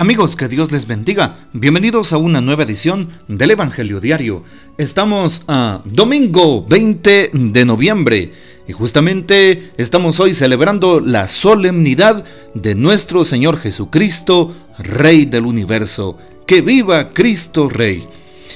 Amigos, que Dios les bendiga. Bienvenidos a una nueva edición del Evangelio Diario. Estamos a domingo 20 de noviembre y justamente estamos hoy celebrando la solemnidad de nuestro Señor Jesucristo, Rey del universo. Que viva Cristo Rey.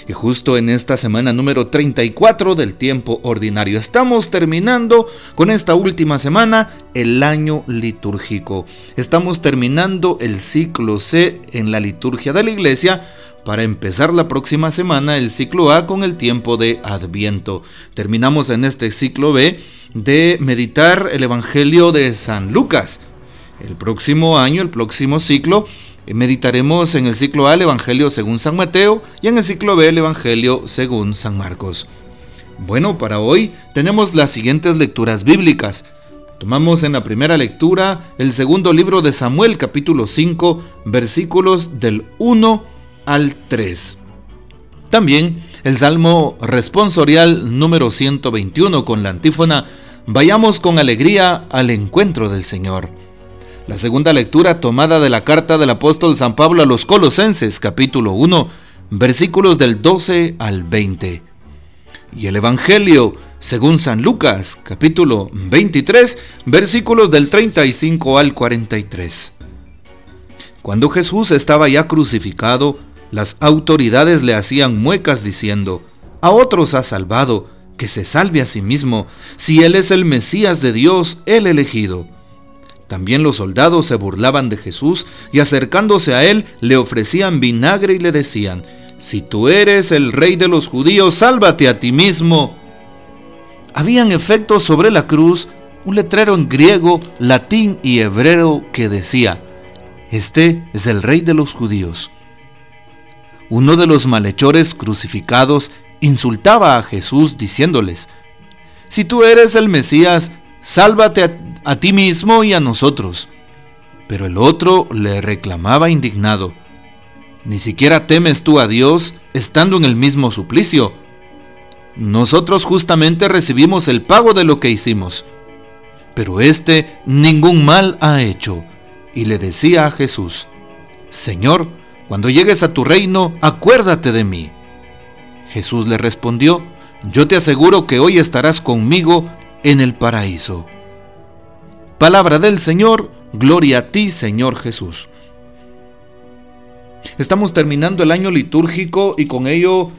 Y justo en esta semana número 34 del tiempo ordinario estamos terminando con esta última semana el año litúrgico. Estamos terminando el ciclo C en la liturgia de la iglesia para empezar la próxima semana el ciclo A con el tiempo de Adviento. Terminamos en este ciclo B de meditar el Evangelio de San Lucas. El próximo año, el próximo ciclo, Meditaremos en el ciclo A el Evangelio según San Mateo y en el ciclo B el Evangelio según San Marcos. Bueno, para hoy tenemos las siguientes lecturas bíblicas. Tomamos en la primera lectura el segundo libro de Samuel capítulo 5 versículos del 1 al 3. También el Salmo responsorial número 121 con la antífona Vayamos con alegría al encuentro del Señor. La segunda lectura tomada de la carta del apóstol San Pablo a los Colosenses capítulo 1 versículos del 12 al 20. Y el Evangelio según San Lucas capítulo 23 versículos del 35 al 43. Cuando Jesús estaba ya crucificado, las autoridades le hacían muecas diciendo, a otros ha salvado, que se salve a sí mismo, si él es el Mesías de Dios, el elegido. También los soldados se burlaban de Jesús y acercándose a él le ofrecían vinagre y le decían, si tú eres el rey de los judíos, sálvate a ti mismo. Habían efectos sobre la cruz un letrero en griego, latín y hebreo que decía, este es el rey de los judíos. Uno de los malhechores crucificados insultaba a Jesús diciéndoles, si tú eres el Mesías, sálvate a, ti mismo y a nosotros. Pero el otro le reclamaba indignado, ¿ni siquiera temes tú a Dios estando en el mismo suplicio? Nosotros justamente recibimos el pago de lo que hicimos, pero éste ningún mal ha hecho. Y le decía a Jesús, Señor, cuando llegues a tu reino, acuérdate de mí. Jesús le respondió, yo te aseguro que hoy estarás conmigo en el paraíso. Palabra del Señor, gloria a ti Señor Jesús. Estamos terminando el año litúrgico y con ello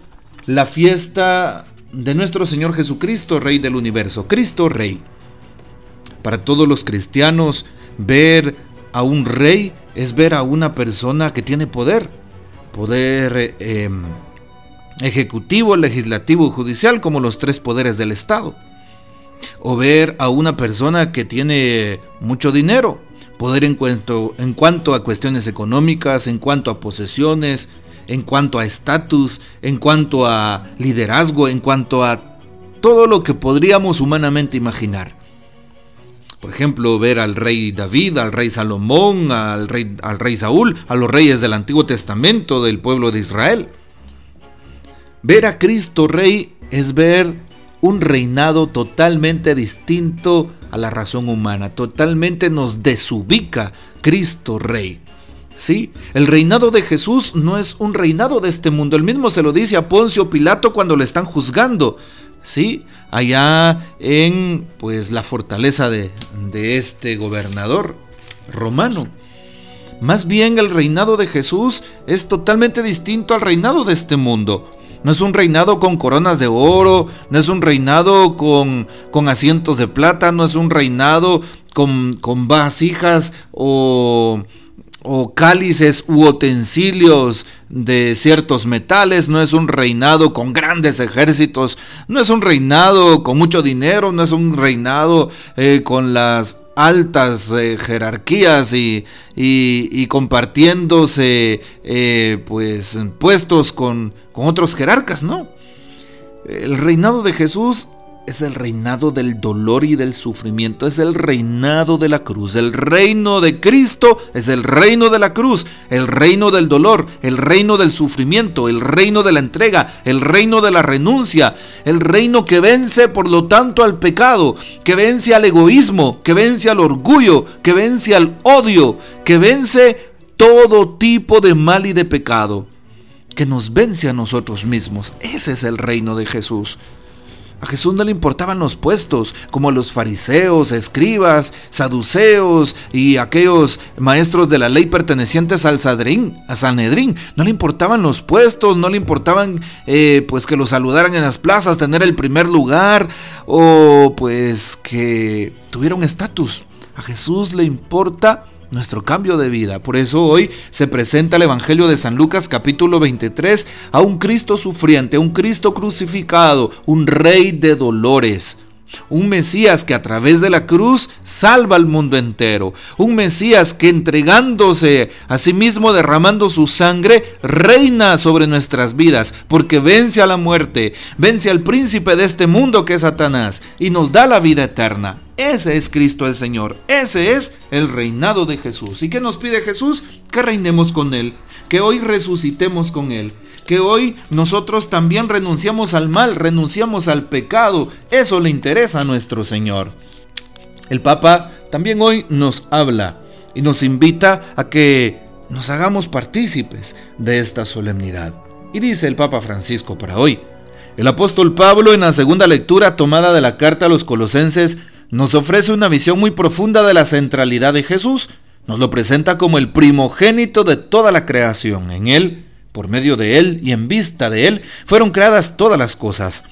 la fiesta de nuestro Señor Jesucristo, Rey del universo, Cristo Rey. Para todos los cristianos, ver a un rey es ver a una persona que tiene poder, poder eh, ejecutivo, legislativo y judicial como los tres poderes del Estado o ver a una persona que tiene mucho dinero, poder en cuanto, en cuanto a cuestiones económicas, en cuanto a posesiones, en cuanto a estatus, en cuanto a liderazgo, en cuanto a todo lo que podríamos humanamente imaginar. Por ejemplo, ver al rey David, al rey Salomón, al rey, al rey Saúl, a los reyes del Antiguo Testamento del pueblo de Israel. Ver a Cristo Rey es ver un reinado totalmente distinto a la razón humana, totalmente nos desubica Cristo Rey. Sí, el reinado de Jesús no es un reinado de este mundo. El mismo se lo dice a Poncio Pilato cuando le están juzgando. Sí, allá en pues la fortaleza de, de este gobernador romano. Más bien el reinado de Jesús es totalmente distinto al reinado de este mundo. No es un reinado con coronas de oro, no es un reinado con, con asientos de plata, no es un reinado con, con vasijas o, o cálices u utensilios de ciertos metales, no es un reinado con grandes ejércitos, no es un reinado con mucho dinero, no es un reinado eh, con las altas eh, jerarquías y, y, compartiéndose eh, pues puestos con, con otros jerarcas, ¿no? El reinado de Jesús es el reinado del dolor y del sufrimiento, es el reinado de la cruz. El reino de Cristo es el reino de la cruz, el reino del dolor, el reino del sufrimiento, el reino de la entrega, el reino de la renuncia, el reino que vence por lo tanto al pecado, que vence al egoísmo, que vence al orgullo, que vence al odio, que vence todo tipo de mal y de pecado, que nos vence a nosotros mismos. Ese es el reino de Jesús. A Jesús no le importaban los puestos, como los fariseos, escribas, saduceos y aquellos maestros de la ley pertenecientes al Sadrín, Sanedrín. No le importaban los puestos, no le importaban eh, pues que lo saludaran en las plazas, tener el primer lugar o pues que tuviera un estatus. A Jesús le importa nuestro cambio de vida. Por eso hoy se presenta el Evangelio de San Lucas capítulo 23 a un Cristo sufriente, un Cristo crucificado, un rey de dolores. Un Mesías que a través de la cruz salva al mundo entero. Un Mesías que entregándose a sí mismo, derramando su sangre, reina sobre nuestras vidas, porque vence a la muerte, vence al príncipe de este mundo que es Satanás y nos da la vida eterna. Ese es Cristo el Señor, ese es el reinado de Jesús. ¿Y qué nos pide Jesús? Que reinemos con Él, que hoy resucitemos con Él, que hoy nosotros también renunciamos al mal, renunciamos al pecado. Eso le interesa a nuestro Señor. El Papa también hoy nos habla y nos invita a que nos hagamos partícipes de esta solemnidad. Y dice el Papa Francisco para hoy, el apóstol Pablo en la segunda lectura tomada de la carta a los colosenses nos ofrece una visión muy profunda de la centralidad de Jesús. Nos lo presenta como el primogénito de toda la creación. En Él, por medio de Él y en vista de Él, fueron creadas todas las cosas.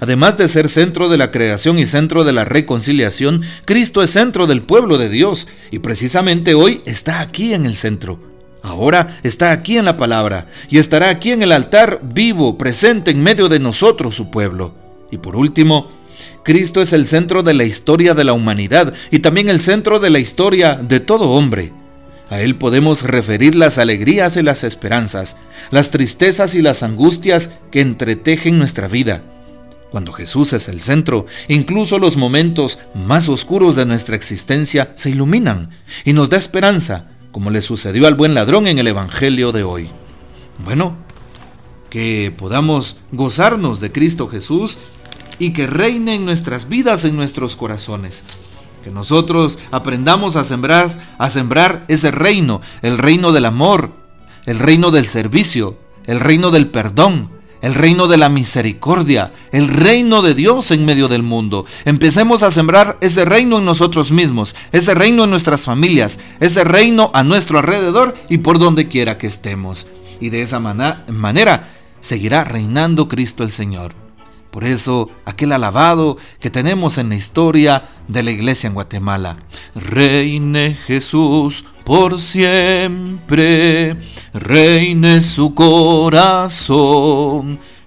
Además de ser centro de la creación y centro de la reconciliación, Cristo es centro del pueblo de Dios y precisamente hoy está aquí en el centro. Ahora está aquí en la palabra y estará aquí en el altar vivo, presente en medio de nosotros, su pueblo. Y por último, Cristo es el centro de la historia de la humanidad y también el centro de la historia de todo hombre. A Él podemos referir las alegrías y las esperanzas, las tristezas y las angustias que entretejen nuestra vida. Cuando Jesús es el centro, incluso los momentos más oscuros de nuestra existencia se iluminan y nos da esperanza, como le sucedió al buen ladrón en el Evangelio de hoy. Bueno, que podamos gozarnos de Cristo Jesús y que reine en nuestras vidas, en nuestros corazones. Que nosotros aprendamos a sembrar, a sembrar ese reino, el reino del amor, el reino del servicio, el reino del perdón, el reino de la misericordia, el reino de Dios en medio del mundo. Empecemos a sembrar ese reino en nosotros mismos, ese reino en nuestras familias, ese reino a nuestro alrededor y por donde quiera que estemos. Y de esa manera seguirá reinando Cristo el Señor. Por eso, aquel alabado que tenemos en la historia de la iglesia en Guatemala. Reine Jesús por siempre, reine su corazón.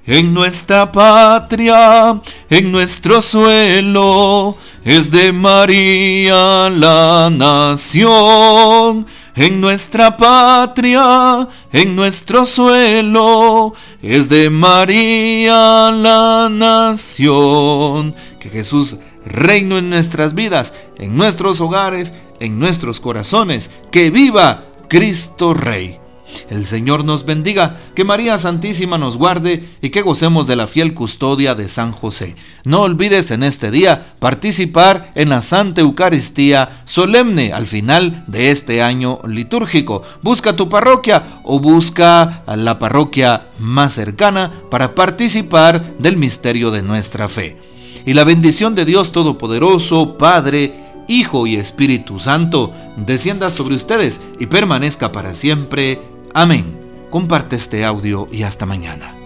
En nuestra patria, en nuestro suelo, es de María la nación en nuestra patria, en nuestro suelo, es de María la nación. Que Jesús reino en nuestras vidas, en nuestros hogares, en nuestros corazones. Que viva Cristo Rey. El Señor nos bendiga, que María Santísima nos guarde y que gocemos de la fiel custodia de San José. No olvides en este día participar en la Santa Eucaristía solemne al final de este año litúrgico. Busca tu parroquia o busca a la parroquia más cercana para participar del misterio de nuestra fe. Y la bendición de Dios Todopoderoso, Padre, Hijo y Espíritu Santo, descienda sobre ustedes y permanezca para siempre. Amén. Comparte este audio y hasta mañana.